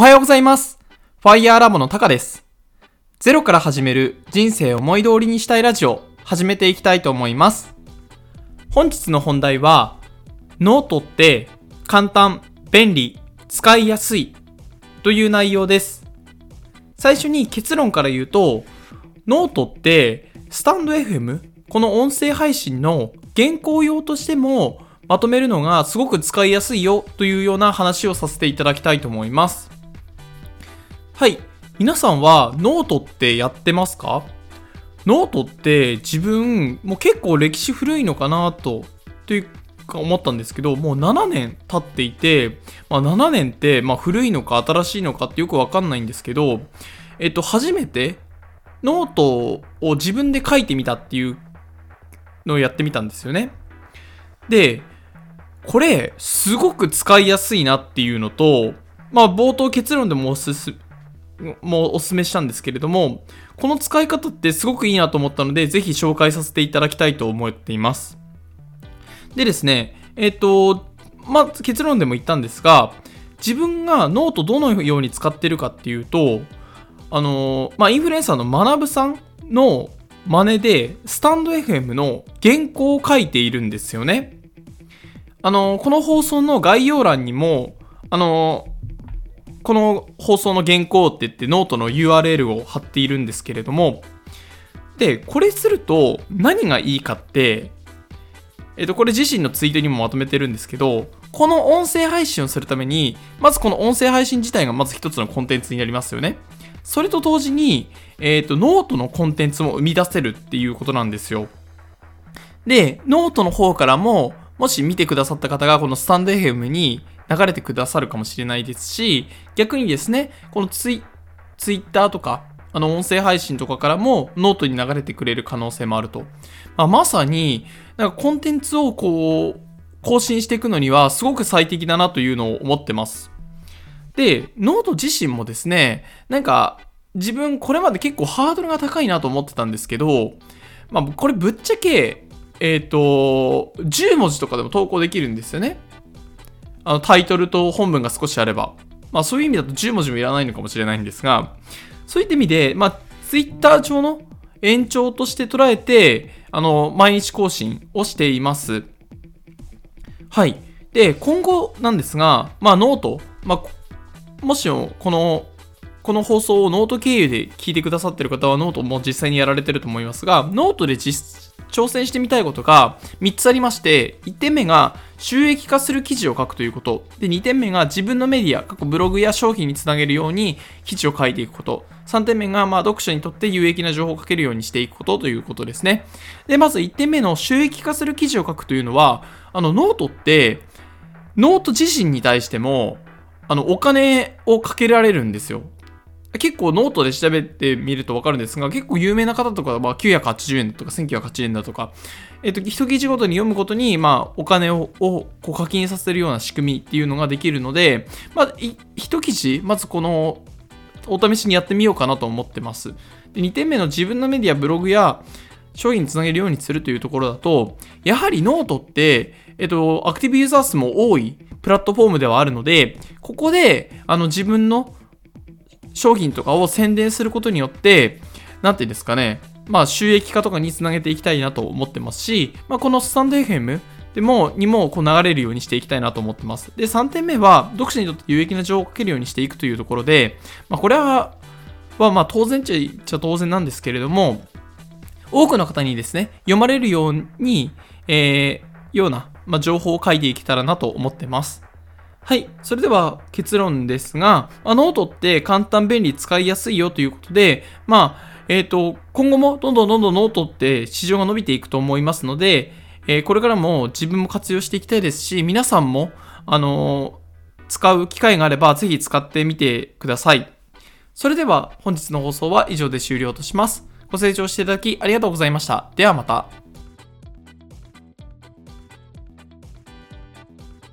おはようございます。ファイヤーラボのタカです。ゼロから始める人生を思い通りにしたいラジオ、始めていきたいと思います。本日の本題は、ノートって簡単、便利、使いやすいという内容です。最初に結論から言うと、ノートって stand.fm、この音声配信の原稿用としてもまとめるのがすごく使いやすいよというような話をさせていただきたいと思います。はい。皆さんはノートってやってますか？ノートって自分もう結構歴史古いのかなとというか思ったんですけどもう7年経っていて、まあ、7年ってま古いのか新しいのかってよくわかんないんですけどえっと初めてノートを自分で書いてみたっていうのをやってみたんですよねでこれすごく使いやすいなっていうのとまあ冒頭結論でもおすすもおすすめしたんですけれども、この使い方ってすごくいいなと思ったので、ぜひ紹介させていただきたいと思っています。でですね、えっ、と、まあ、結論でも言ったんですが、自分がノートどのように使ってるかっていうと、あの、まあ、インフルエンサーの学さんの真似で、スタンド FM の原稿を書いているんですよね。あの、この放送の概要欄にも、あの、この放送の原稿って言ってノートの URL を貼っているんですけれども、で、これすると何がいいかって、えっと、これ自身のツイートにもまとめてるんですけど、この音声配信をするために、まずこの音声配信自体がまず一つのコンテンツになりますよね。それと同時に、えっと、ノートのコンテンツも生み出せるっていうことなんですよ。で、ノートの方からも、もし見てくださった方がこのスタンド FM に流れてくださるかもしれないですし、逆にですね、このツイツイッターとか、あの音声配信とかからもノートに流れてくれる可能性もあると。まあ、まさに、なんかコンテンツをこう、更新していくのにはすごく最適だなというのを思ってます。で、ノート自身もですね、なんか自分これまで結構ハードルが高いなと思ってたんですけど、まあこれぶっちゃけ、えっ、と、10文字とかでも投稿できるんですよね。あのタイトルと本文が少しあれば。まあそういう意味だと10文字もいらないのかもしれないんですが、そういった意味で、まあ Twitter 上の延長として捉えて、あの、毎日更新をしています。はい。で、今後なんですが、まあノート、まあ、もしもこの、この放送をノート経由で聞いてくださってる方はノートも実際にやられてると思いますが、ノートで実挑戦してみたいことが3つありまして、1点目が収益化する記事を書くということ。で、2点目が自分のメディア、過去ブログや商品につなげるように記事を書いていくこと。3点目が、まあ、読者にとって有益な情報を書けるようにしていくことということですね。で、まず1点目の収益化する記事を書くというのは、あの、ノートって、ノート自身に対しても、あの、お金をかけられるんですよ。結構ノートで調べてみると分かるんですが、結構有名な方とかは980円だとか1980円だとか、えっ、と、一記事ごとに読むことに、まあ、お金ををこう課金させるような仕組みっていうのができるので、まあ、一記事、まずこの、お試しにやってみようかなと思ってます。で2点目の自分のメディア、ブログや商品につなげるようにするというところだと、やはりノートって、えっと、アクティブユーザー数も多いプラットフォームではあるので、ここで、あの、自分の商品とかを宣伝することによって、なんていうんですかね、まあ収益化とかにつなげていきたいなと思ってますし、まあこのスタンド FM でも、にもこう流れるようにしていきたいなと思ってます。で、3点目は、読者にとって有益な情報をかけるようにしていくというところで、まあこれは、はまあ当然っちゃ当然なんですけれども、多くの方にですね、読まれるように、えー、ような、まあ、情報を書いていけたらなと思ってます。はい。それでは結論ですが、まあ、ノートって簡単便利使いやすいよということで、まあ、えっ、と、今後もどんどんどんどんノートって市場が伸びていくと思いますので、えーこれからも自分も活用していきたいですし、皆さんも、あのー使う機会があればぜひ使ってみてください。それでは本日の放送は以上で終了とします。ご清聴していただきありがとうございました。ではまた。